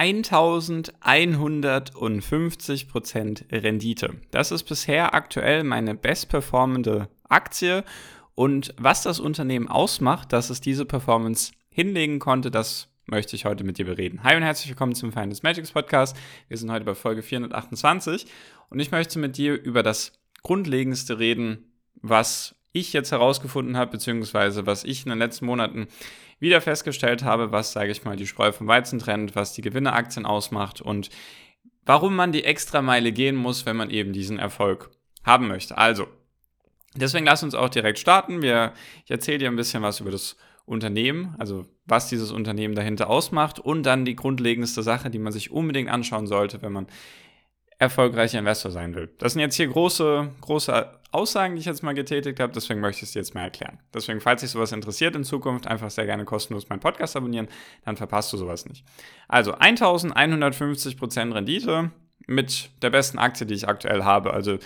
1150% Rendite. Das ist bisher aktuell meine bestperformende Aktie. Und was das Unternehmen ausmacht, dass es diese Performance hinlegen konnte, das möchte ich heute mit dir bereden. Hi und herzlich willkommen zum Finance Magics Podcast. Wir sind heute bei Folge 428 und ich möchte mit dir über das Grundlegendste reden, was ich jetzt herausgefunden habe, beziehungsweise was ich in den letzten Monaten wieder festgestellt habe, was, sage ich mal, die Spreu vom Weizen trennt, was die Gewinneaktien ausmacht und warum man die Extrameile gehen muss, wenn man eben diesen Erfolg haben möchte. Also, deswegen lass uns auch direkt starten. Wir, ich erzähle dir ein bisschen was über das Unternehmen, also was dieses Unternehmen dahinter ausmacht und dann die grundlegendste Sache, die man sich unbedingt anschauen sollte, wenn man erfolgreicher Investor sein will. Das sind jetzt hier große, große Aussagen, die ich jetzt mal getätigt habe, deswegen möchte ich es dir jetzt mal erklären. Deswegen, falls dich sowas interessiert in Zukunft, einfach sehr gerne kostenlos meinen Podcast abonnieren, dann verpasst du sowas nicht. Also 1150% Rendite mit der besten Aktie, die ich aktuell habe. Also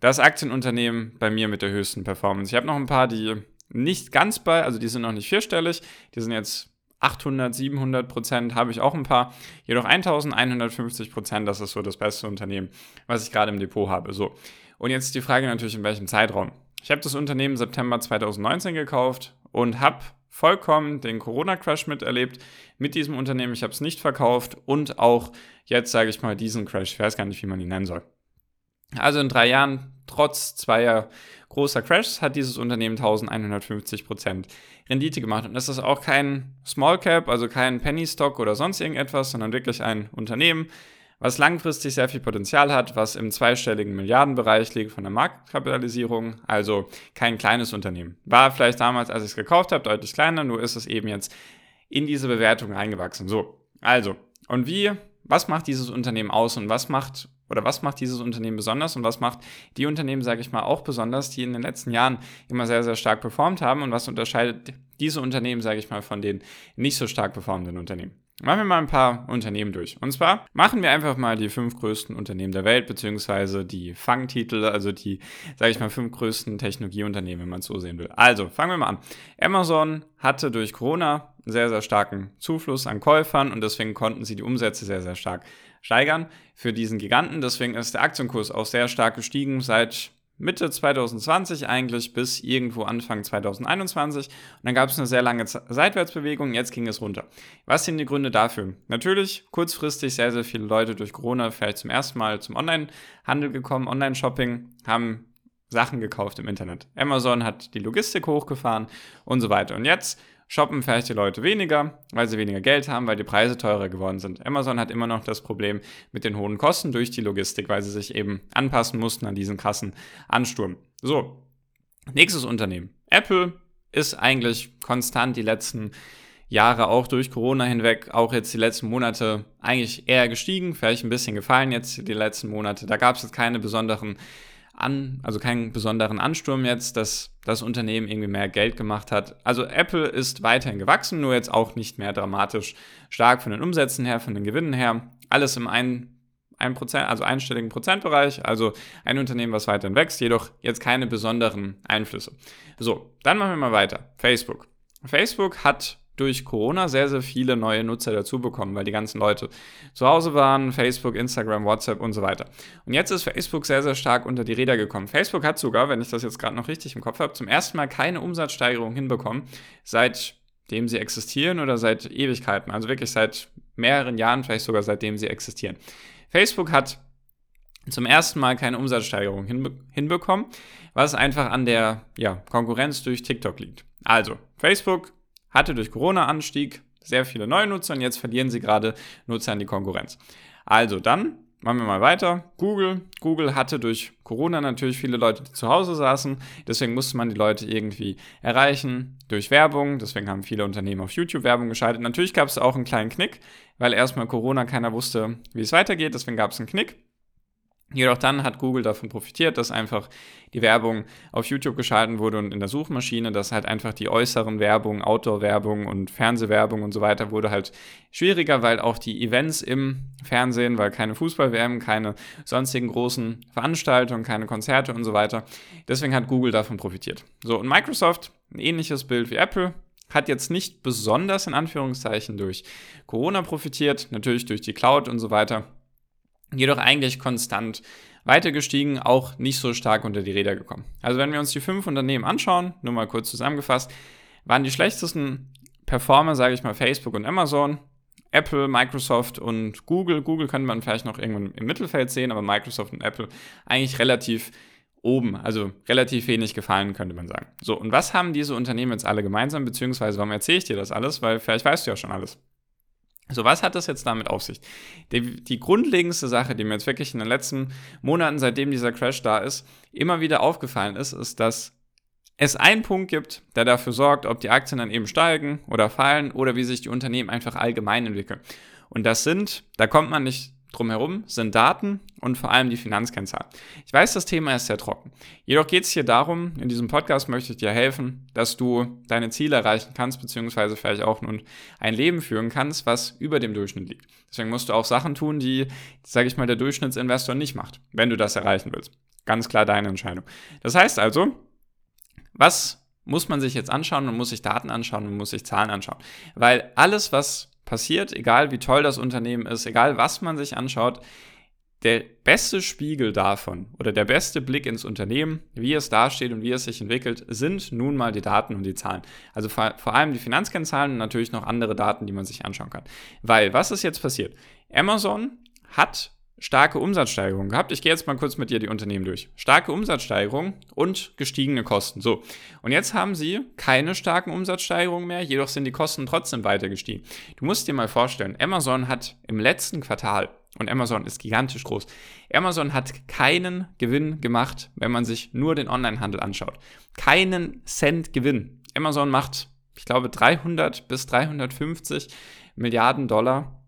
das Aktienunternehmen bei mir mit der höchsten Performance. Ich habe noch ein paar, die nicht ganz bei, also die sind noch nicht vierstellig, die sind jetzt 800, 700 Prozent habe ich auch ein paar. Jedoch 1150 Prozent, das ist so das beste Unternehmen, was ich gerade im Depot habe. So. Und jetzt die Frage natürlich, in welchem Zeitraum. Ich habe das Unternehmen September 2019 gekauft und habe vollkommen den Corona-Crash miterlebt mit diesem Unternehmen. Ich habe es nicht verkauft und auch jetzt sage ich mal diesen Crash. Ich weiß gar nicht, wie man ihn nennen soll. Also in drei Jahren, trotz zweier großer Crashs, hat dieses Unternehmen 1150% Rendite gemacht. Und das ist auch kein Small Cap, also kein Penny Stock oder sonst irgendetwas, sondern wirklich ein Unternehmen, was langfristig sehr viel Potenzial hat, was im zweistelligen Milliardenbereich liegt von der Marktkapitalisierung, also kein kleines Unternehmen. War vielleicht damals, als ich es gekauft habe, deutlich kleiner, nur ist es eben jetzt in diese Bewertung reingewachsen. So, also, und wie, was macht dieses Unternehmen aus und was macht oder was macht dieses Unternehmen besonders und was macht die Unternehmen, sage ich mal, auch besonders, die in den letzten Jahren immer sehr, sehr stark performt haben und was unterscheidet diese Unternehmen, sage ich mal, von den nicht so stark performenden Unternehmen. Machen wir mal ein paar Unternehmen durch. Und zwar machen wir einfach mal die fünf größten Unternehmen der Welt, beziehungsweise die Fangtitel, also die, sage ich mal, fünf größten Technologieunternehmen, wenn man es so sehen will. Also, fangen wir mal an. Amazon hatte durch Corona einen sehr, sehr starken Zufluss an Käufern und deswegen konnten sie die Umsätze sehr, sehr stark steigern für diesen Giganten. Deswegen ist der Aktienkurs auch sehr stark gestiegen seit Mitte 2020 eigentlich bis irgendwo Anfang 2021. Und dann gab es eine sehr lange Seitwärtsbewegung, jetzt ging es runter. Was sind die Gründe dafür? Natürlich kurzfristig sehr, sehr viele Leute durch Corona vielleicht zum ersten Mal zum Online-Handel gekommen, Online-Shopping, haben Sachen gekauft im Internet. Amazon hat die Logistik hochgefahren und so weiter. Und jetzt shoppen vielleicht die Leute weniger, weil sie weniger Geld haben, weil die Preise teurer geworden sind. Amazon hat immer noch das Problem mit den hohen Kosten durch die Logistik, weil sie sich eben anpassen mussten an diesen krassen Ansturm. So, nächstes Unternehmen. Apple ist eigentlich konstant die letzten Jahre auch durch Corona hinweg, auch jetzt die letzten Monate eigentlich eher gestiegen, vielleicht ein bisschen gefallen jetzt die letzten Monate. Da gab es jetzt keine besonderen an, also keinen besonderen Ansturm jetzt, dass das Unternehmen irgendwie mehr Geld gemacht hat. Also Apple ist weiterhin gewachsen, nur jetzt auch nicht mehr dramatisch stark von den Umsätzen her, von den Gewinnen her. Alles im ein, ein Prozent, also einstelligen Prozentbereich, also ein Unternehmen, was weiterhin wächst, jedoch jetzt keine besonderen Einflüsse. So, dann machen wir mal weiter. Facebook. Facebook hat durch Corona sehr, sehr viele neue Nutzer dazu bekommen, weil die ganzen Leute zu Hause waren, Facebook, Instagram, WhatsApp und so weiter. Und jetzt ist Facebook sehr, sehr stark unter die Räder gekommen. Facebook hat sogar, wenn ich das jetzt gerade noch richtig im Kopf habe, zum ersten Mal keine Umsatzsteigerung hinbekommen, seitdem sie existieren oder seit Ewigkeiten. Also wirklich seit mehreren Jahren, vielleicht sogar seitdem sie existieren. Facebook hat zum ersten Mal keine Umsatzsteigerung hinbe hinbekommen, was einfach an der ja, Konkurrenz durch TikTok liegt. Also, Facebook hatte durch Corona-Anstieg sehr viele neue Nutzer und jetzt verlieren sie gerade Nutzer an die Konkurrenz. Also dann machen wir mal weiter. Google. Google hatte durch Corona natürlich viele Leute, die zu Hause saßen. Deswegen musste man die Leute irgendwie erreichen durch Werbung. Deswegen haben viele Unternehmen auf YouTube Werbung geschaltet. Natürlich gab es auch einen kleinen Knick, weil erstmal Corona keiner wusste, wie es weitergeht. Deswegen gab es einen Knick. Jedoch dann hat Google davon profitiert, dass einfach die Werbung auf YouTube geschalten wurde und in der Suchmaschine, dass halt einfach die äußeren Werbung, Outdoor-Werbung und Fernsehwerbung und so weiter wurde halt schwieriger, weil auch die Events im Fernsehen, weil keine Fußballwerbung, keine sonstigen großen Veranstaltungen, keine Konzerte und so weiter. Deswegen hat Google davon profitiert. So, und Microsoft, ein ähnliches Bild wie Apple, hat jetzt nicht besonders in Anführungszeichen durch Corona profitiert, natürlich durch die Cloud und so weiter, jedoch eigentlich konstant weiter gestiegen, auch nicht so stark unter die Räder gekommen. Also wenn wir uns die fünf Unternehmen anschauen, nur mal kurz zusammengefasst, waren die schlechtesten Performer, sage ich mal, Facebook und Amazon, Apple, Microsoft und Google. Google könnte man vielleicht noch irgendwann im Mittelfeld sehen, aber Microsoft und Apple eigentlich relativ oben, also relativ wenig gefallen, könnte man sagen. So, und was haben diese Unternehmen jetzt alle gemeinsam, beziehungsweise warum erzähle ich dir das alles? Weil vielleicht weißt du ja schon alles. So, was hat das jetzt damit auf sich? Die, die, grundlegendste Sache, die mir jetzt wirklich in den letzten Monaten, seitdem dieser Crash da ist, immer wieder aufgefallen ist, ist, dass es einen Punkt gibt, der dafür sorgt, ob die Aktien dann eben steigen oder fallen oder wie sich die Unternehmen einfach allgemein entwickeln. Und das sind, da kommt man nicht drumherum sind Daten und vor allem die Finanzkennzahlen. Ich weiß, das Thema ist sehr trocken. Jedoch geht es hier darum, in diesem Podcast möchte ich dir helfen, dass du deine Ziele erreichen kannst, beziehungsweise vielleicht auch nun ein Leben führen kannst, was über dem Durchschnitt liegt. Deswegen musst du auch Sachen tun, die, sage ich mal, der Durchschnittsinvestor nicht macht, wenn du das erreichen willst. Ganz klar deine Entscheidung. Das heißt also, was muss man sich jetzt anschauen? Man muss sich Daten anschauen und muss sich Zahlen anschauen. Weil alles, was passiert, egal wie toll das Unternehmen ist, egal was man sich anschaut, der beste Spiegel davon oder der beste Blick ins Unternehmen, wie es dasteht und wie es sich entwickelt, sind nun mal die Daten und die Zahlen. Also vor, vor allem die Finanzkennzahlen und natürlich noch andere Daten, die man sich anschauen kann. Weil, was ist jetzt passiert? Amazon hat starke Umsatzsteigerung gehabt. Ich gehe jetzt mal kurz mit dir die Unternehmen durch. Starke Umsatzsteigerung und gestiegene Kosten. So. Und jetzt haben sie keine starken Umsatzsteigerungen mehr, jedoch sind die Kosten trotzdem weiter gestiegen. Du musst dir mal vorstellen, Amazon hat im letzten Quartal, und Amazon ist gigantisch groß, Amazon hat keinen Gewinn gemacht, wenn man sich nur den Onlinehandel anschaut. Keinen Cent Gewinn. Amazon macht, ich glaube, 300 bis 350 Milliarden Dollar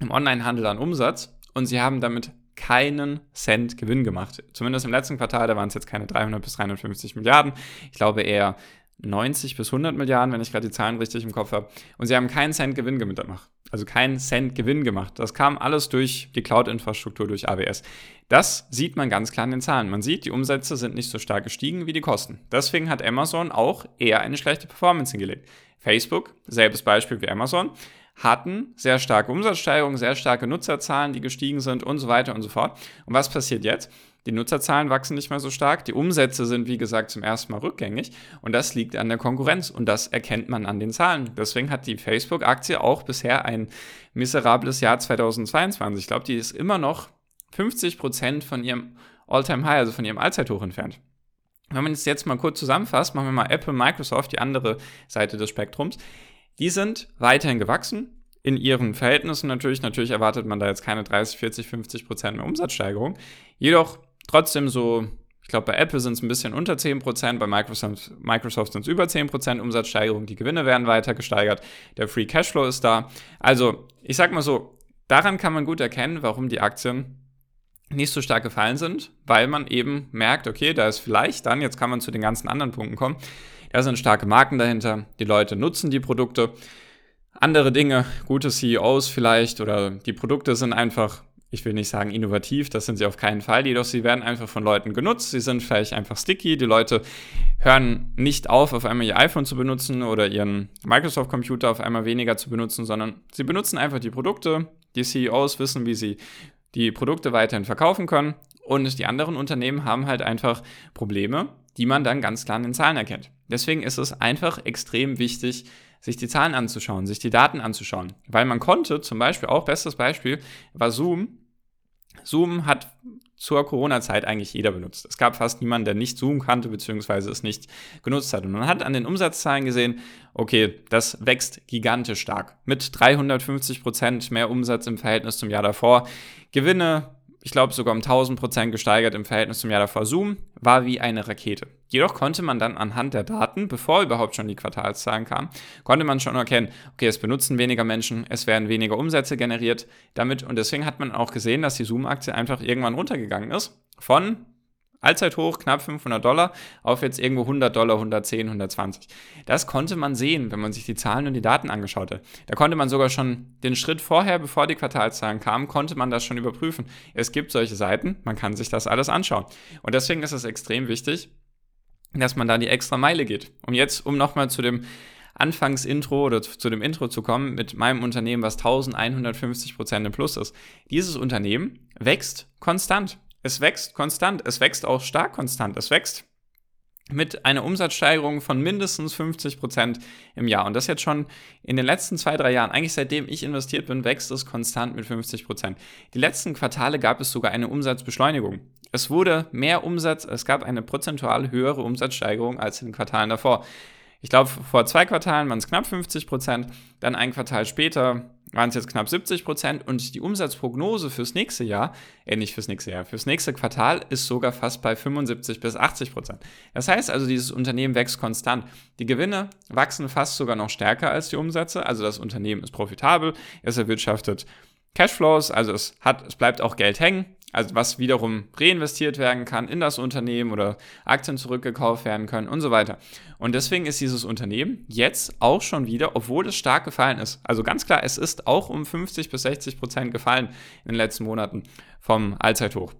im Onlinehandel an Umsatz und sie haben damit keinen Cent Gewinn gemacht. Zumindest im letzten Quartal, da waren es jetzt keine 300 bis 350 Milliarden. Ich glaube eher 90 bis 100 Milliarden, wenn ich gerade die Zahlen richtig im Kopf habe. Und sie haben keinen Cent Gewinn gemacht. Also keinen Cent Gewinn gemacht. Das kam alles durch die Cloud-Infrastruktur, durch AWS. Das sieht man ganz klar in den Zahlen. Man sieht, die Umsätze sind nicht so stark gestiegen wie die Kosten. Deswegen hat Amazon auch eher eine schlechte Performance hingelegt. Facebook, selbes Beispiel wie Amazon, hatten sehr starke Umsatzsteigerungen, sehr starke Nutzerzahlen, die gestiegen sind und so weiter und so fort. Und was passiert jetzt? Die Nutzerzahlen wachsen nicht mehr so stark, die Umsätze sind, wie gesagt, zum ersten Mal rückgängig und das liegt an der Konkurrenz und das erkennt man an den Zahlen. Deswegen hat die Facebook-Aktie auch bisher ein miserables Jahr 2022. Ich glaube, die ist immer noch 50 Prozent von ihrem All-Time-High, also von ihrem Allzeithoch entfernt. Wenn man es jetzt mal kurz zusammenfasst, machen wir mal Apple, Microsoft, die andere Seite des Spektrums. Die sind weiterhin gewachsen. In ihren Verhältnissen natürlich. Natürlich erwartet man da jetzt keine 30, 40, 50 Prozent mehr Umsatzsteigerung. Jedoch trotzdem so, ich glaube, bei Apple sind es ein bisschen unter 10 Prozent, bei Microsoft, Microsoft sind es über 10 Prozent Umsatzsteigerung. Die Gewinne werden weiter gesteigert. Der Free Cashflow ist da. Also, ich sag mal so, daran kann man gut erkennen, warum die Aktien nicht so stark gefallen sind, weil man eben merkt, okay, da ist vielleicht dann, jetzt kann man zu den ganzen anderen Punkten kommen, da sind starke Marken dahinter, die Leute nutzen die Produkte. Andere Dinge, gute CEOs vielleicht oder die Produkte sind einfach, ich will nicht sagen innovativ, das sind sie auf keinen Fall, jedoch sie werden einfach von Leuten genutzt, sie sind vielleicht einfach sticky, die Leute hören nicht auf, auf einmal ihr iPhone zu benutzen oder ihren Microsoft-Computer auf einmal weniger zu benutzen, sondern sie benutzen einfach die Produkte, die CEOs wissen, wie sie die Produkte weiterhin verkaufen können und die anderen Unternehmen haben halt einfach Probleme, die man dann ganz klar in den Zahlen erkennt. Deswegen ist es einfach extrem wichtig, sich die Zahlen anzuschauen, sich die Daten anzuschauen. Weil man konnte, zum Beispiel, auch bestes Beispiel war Zoom. Zoom hat zur Corona-Zeit eigentlich jeder benutzt. Es gab fast niemanden, der nicht Zoom kannte, beziehungsweise es nicht genutzt hat. Und man hat an den Umsatzzahlen gesehen, okay, das wächst gigantisch stark. Mit 350 Prozent mehr Umsatz im Verhältnis zum Jahr davor. Gewinne ich glaube sogar um 1000 Prozent gesteigert im Verhältnis zum Jahr davor. Zoom war wie eine Rakete. Jedoch konnte man dann anhand der Daten, bevor überhaupt schon die Quartalszahlen kamen, konnte man schon erkennen, okay, es benutzen weniger Menschen, es werden weniger Umsätze generiert damit und deswegen hat man auch gesehen, dass die Zoom-Aktie einfach irgendwann runtergegangen ist von Allzeithoch knapp 500 Dollar auf jetzt irgendwo 100 Dollar, 110, 120. Das konnte man sehen, wenn man sich die Zahlen und die Daten angeschaut hat. Da konnte man sogar schon den Schritt vorher, bevor die Quartalszahlen kamen, konnte man das schon überprüfen. Es gibt solche Seiten, man kann sich das alles anschauen. Und deswegen ist es extrem wichtig, dass man da die extra Meile geht. Und jetzt, um nochmal zu dem Anfangsintro oder zu dem Intro zu kommen mit meinem Unternehmen, was 1150 Prozent im Plus ist. Dieses Unternehmen wächst konstant. Es wächst konstant. Es wächst auch stark konstant. Es wächst mit einer Umsatzsteigerung von mindestens 50 Prozent im Jahr. Und das jetzt schon in den letzten zwei, drei Jahren. Eigentlich seitdem ich investiert bin, wächst es konstant mit 50 Prozent. Die letzten Quartale gab es sogar eine Umsatzbeschleunigung. Es wurde mehr Umsatz, es gab eine prozentual höhere Umsatzsteigerung als in den Quartalen davor. Ich glaube, vor zwei Quartalen waren es knapp 50 Prozent, dann ein Quartal später waren es jetzt knapp 70 Prozent und die Umsatzprognose fürs nächste Jahr, äh nicht fürs nächste Jahr, fürs nächste Quartal ist sogar fast bei 75 bis 80 Prozent. Das heißt also, dieses Unternehmen wächst konstant. Die Gewinne wachsen fast sogar noch stärker als die Umsätze, also das Unternehmen ist profitabel, es erwirtschaftet Cashflows, also es hat, es bleibt auch Geld hängen, also was wiederum reinvestiert werden kann in das Unternehmen oder Aktien zurückgekauft werden können und so weiter. Und deswegen ist dieses Unternehmen jetzt auch schon wieder, obwohl es stark gefallen ist, also ganz klar, es ist auch um 50 bis 60 Prozent gefallen in den letzten Monaten vom Allzeithoch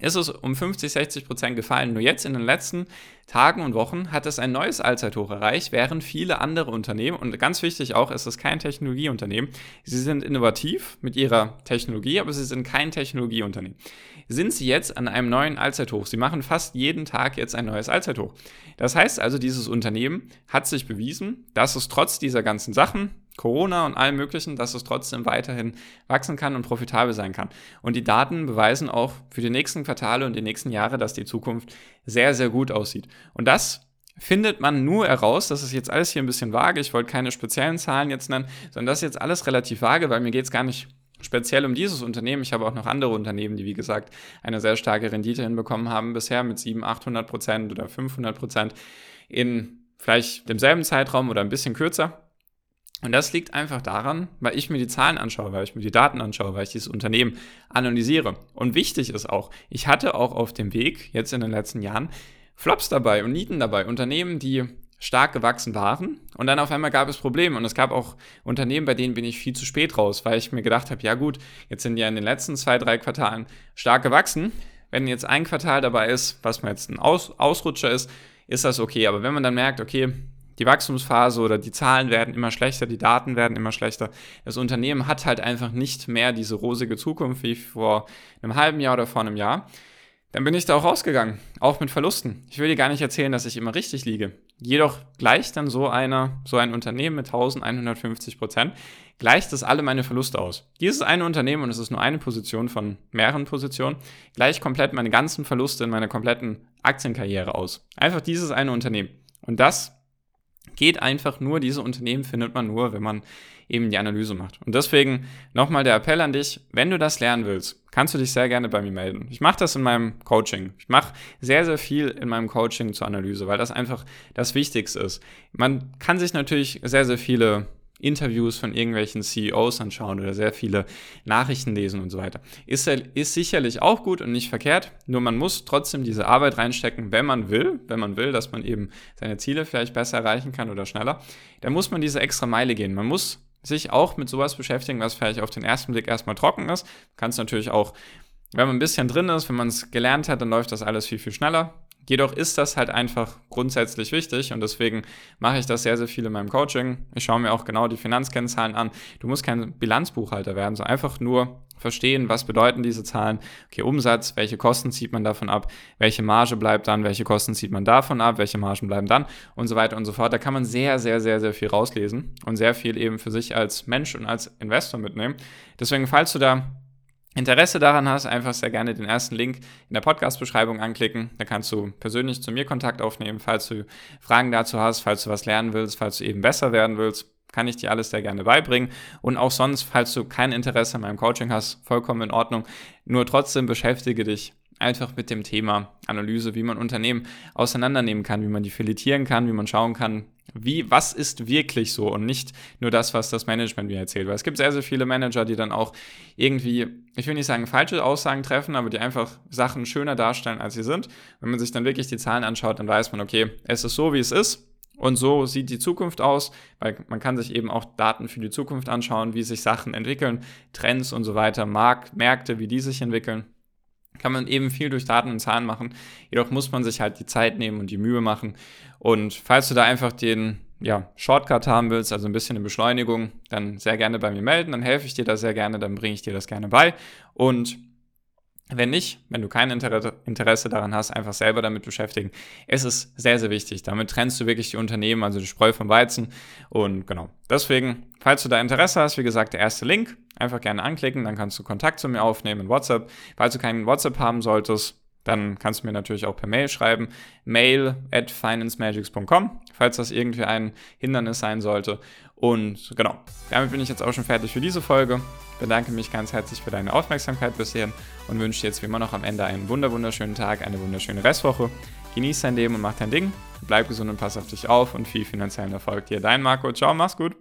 ist es um 50, 60 Prozent gefallen. Nur jetzt in den letzten Tagen und Wochen hat es ein neues Allzeithoch erreicht, während viele andere Unternehmen, und ganz wichtig auch, es ist kein Technologieunternehmen, sie sind innovativ mit ihrer Technologie, aber sie sind kein Technologieunternehmen. Sind sie jetzt an einem neuen Allzeithoch? Sie machen fast jeden Tag jetzt ein neues Allzeithoch. Das heißt also, dieses Unternehmen hat sich bewiesen, dass es trotz dieser ganzen Sachen, Corona und allem Möglichen, dass es trotzdem weiterhin wachsen kann und profitabel sein kann. Und die Daten beweisen auch für die nächsten Quartale und die nächsten Jahre, dass die Zukunft sehr, sehr gut aussieht. Und das findet man nur heraus, das ist jetzt alles hier ein bisschen vage, ich wollte keine speziellen Zahlen jetzt nennen, sondern das ist jetzt alles relativ vage, weil mir geht es gar nicht speziell um dieses Unternehmen. Ich habe auch noch andere Unternehmen, die, wie gesagt, eine sehr starke Rendite hinbekommen haben, bisher mit 700, 800 Prozent oder 500 Prozent in vielleicht demselben Zeitraum oder ein bisschen kürzer. Und das liegt einfach daran, weil ich mir die Zahlen anschaue, weil ich mir die Daten anschaue, weil ich dieses Unternehmen analysiere. Und wichtig ist auch, ich hatte auch auf dem Weg jetzt in den letzten Jahren Flops dabei und Nieten dabei. Unternehmen, die stark gewachsen waren und dann auf einmal gab es Probleme und es gab auch Unternehmen, bei denen bin ich viel zu spät raus, weil ich mir gedacht habe, ja gut, jetzt sind ja in den letzten zwei, drei Quartalen stark gewachsen. Wenn jetzt ein Quartal dabei ist, was mir jetzt ein Aus Ausrutscher ist, ist das okay. Aber wenn man dann merkt, okay, die Wachstumsphase oder die Zahlen werden immer schlechter, die Daten werden immer schlechter. Das Unternehmen hat halt einfach nicht mehr diese rosige Zukunft wie vor einem halben Jahr oder vor einem Jahr. Dann bin ich da auch rausgegangen, auch mit Verlusten. Ich will dir gar nicht erzählen, dass ich immer richtig liege. Jedoch gleicht dann so einer, so ein Unternehmen mit 1150 Prozent, gleicht das alle meine Verluste aus. Dieses eine Unternehmen, und es ist nur eine Position von mehreren Positionen, gleicht komplett meine ganzen Verluste in meiner kompletten Aktienkarriere aus. Einfach dieses eine Unternehmen. Und das geht einfach nur, diese Unternehmen findet man nur, wenn man eben die Analyse macht. Und deswegen nochmal der Appell an dich, wenn du das lernen willst, kannst du dich sehr gerne bei mir melden. Ich mache das in meinem Coaching. Ich mache sehr, sehr viel in meinem Coaching zur Analyse, weil das einfach das Wichtigste ist. Man kann sich natürlich sehr, sehr viele Interviews von irgendwelchen CEOs anschauen oder sehr viele Nachrichten lesen und so weiter. Ist, ist sicherlich auch gut und nicht verkehrt, nur man muss trotzdem diese Arbeit reinstecken, wenn man will, wenn man will, dass man eben seine Ziele vielleicht besser erreichen kann oder schneller, dann muss man diese extra Meile gehen. Man muss sich auch mit sowas beschäftigen, was vielleicht auf den ersten Blick erstmal trocken ist. Kann es natürlich auch, wenn man ein bisschen drin ist, wenn man es gelernt hat, dann läuft das alles viel, viel schneller. Jedoch ist das halt einfach grundsätzlich wichtig und deswegen mache ich das sehr, sehr viel in meinem Coaching. Ich schaue mir auch genau die Finanzkennzahlen an. Du musst kein Bilanzbuchhalter werden, sondern einfach nur verstehen, was bedeuten diese Zahlen. Okay, Umsatz, welche Kosten zieht man davon ab, welche Marge bleibt dann, welche Kosten zieht man davon ab, welche Margen bleiben dann und so weiter und so fort. Da kann man sehr, sehr, sehr, sehr viel rauslesen und sehr viel eben für sich als Mensch und als Investor mitnehmen. Deswegen, falls du da Interesse daran hast, einfach sehr gerne den ersten Link in der Podcast-Beschreibung anklicken. Da kannst du persönlich zu mir Kontakt aufnehmen, falls du Fragen dazu hast, falls du was lernen willst, falls du eben besser werden willst, kann ich dir alles sehr gerne beibringen. Und auch sonst, falls du kein Interesse an meinem Coaching hast, vollkommen in Ordnung. Nur trotzdem beschäftige dich einfach mit dem Thema Analyse, wie man Unternehmen auseinandernehmen kann, wie man die filetieren kann, wie man schauen kann, wie, was ist wirklich so und nicht nur das, was das Management mir erzählt. Weil es gibt sehr, sehr viele Manager, die dann auch irgendwie, ich will nicht sagen falsche Aussagen treffen, aber die einfach Sachen schöner darstellen, als sie sind. Wenn man sich dann wirklich die Zahlen anschaut, dann weiß man, okay, es ist so, wie es ist. Und so sieht die Zukunft aus, weil man kann sich eben auch Daten für die Zukunft anschauen, wie sich Sachen entwickeln, Trends und so weiter, Markt, Märkte, wie die sich entwickeln kann man eben viel durch Daten und Zahlen machen. Jedoch muss man sich halt die Zeit nehmen und die Mühe machen. Und falls du da einfach den ja, Shortcut haben willst, also ein bisschen eine Beschleunigung, dann sehr gerne bei mir melden, dann helfe ich dir da sehr gerne, dann bringe ich dir das gerne bei. Und wenn nicht, wenn du kein Interesse daran hast, einfach selber damit beschäftigen. Es ist sehr, sehr wichtig. Damit trennst du wirklich die Unternehmen, also die Spreu vom Weizen. Und genau. Deswegen, falls du da Interesse hast, wie gesagt, der erste Link, einfach gerne anklicken, dann kannst du Kontakt zu mir aufnehmen in WhatsApp. Falls du keinen WhatsApp haben solltest, dann kannst du mir natürlich auch per Mail schreiben. Mail at financemagics.com, falls das irgendwie ein Hindernis sein sollte. Und genau, damit bin ich jetzt auch schon fertig für diese Folge. Bedanke mich ganz herzlich für deine Aufmerksamkeit bisher und wünsche dir jetzt wie immer noch am Ende einen wunderschönen Tag, eine wunderschöne Restwoche. Genieß dein Leben und mach dein Ding. Bleib gesund und pass auf dich auf und viel finanziellen Erfolg dir. Dein Marco. Ciao, mach's gut.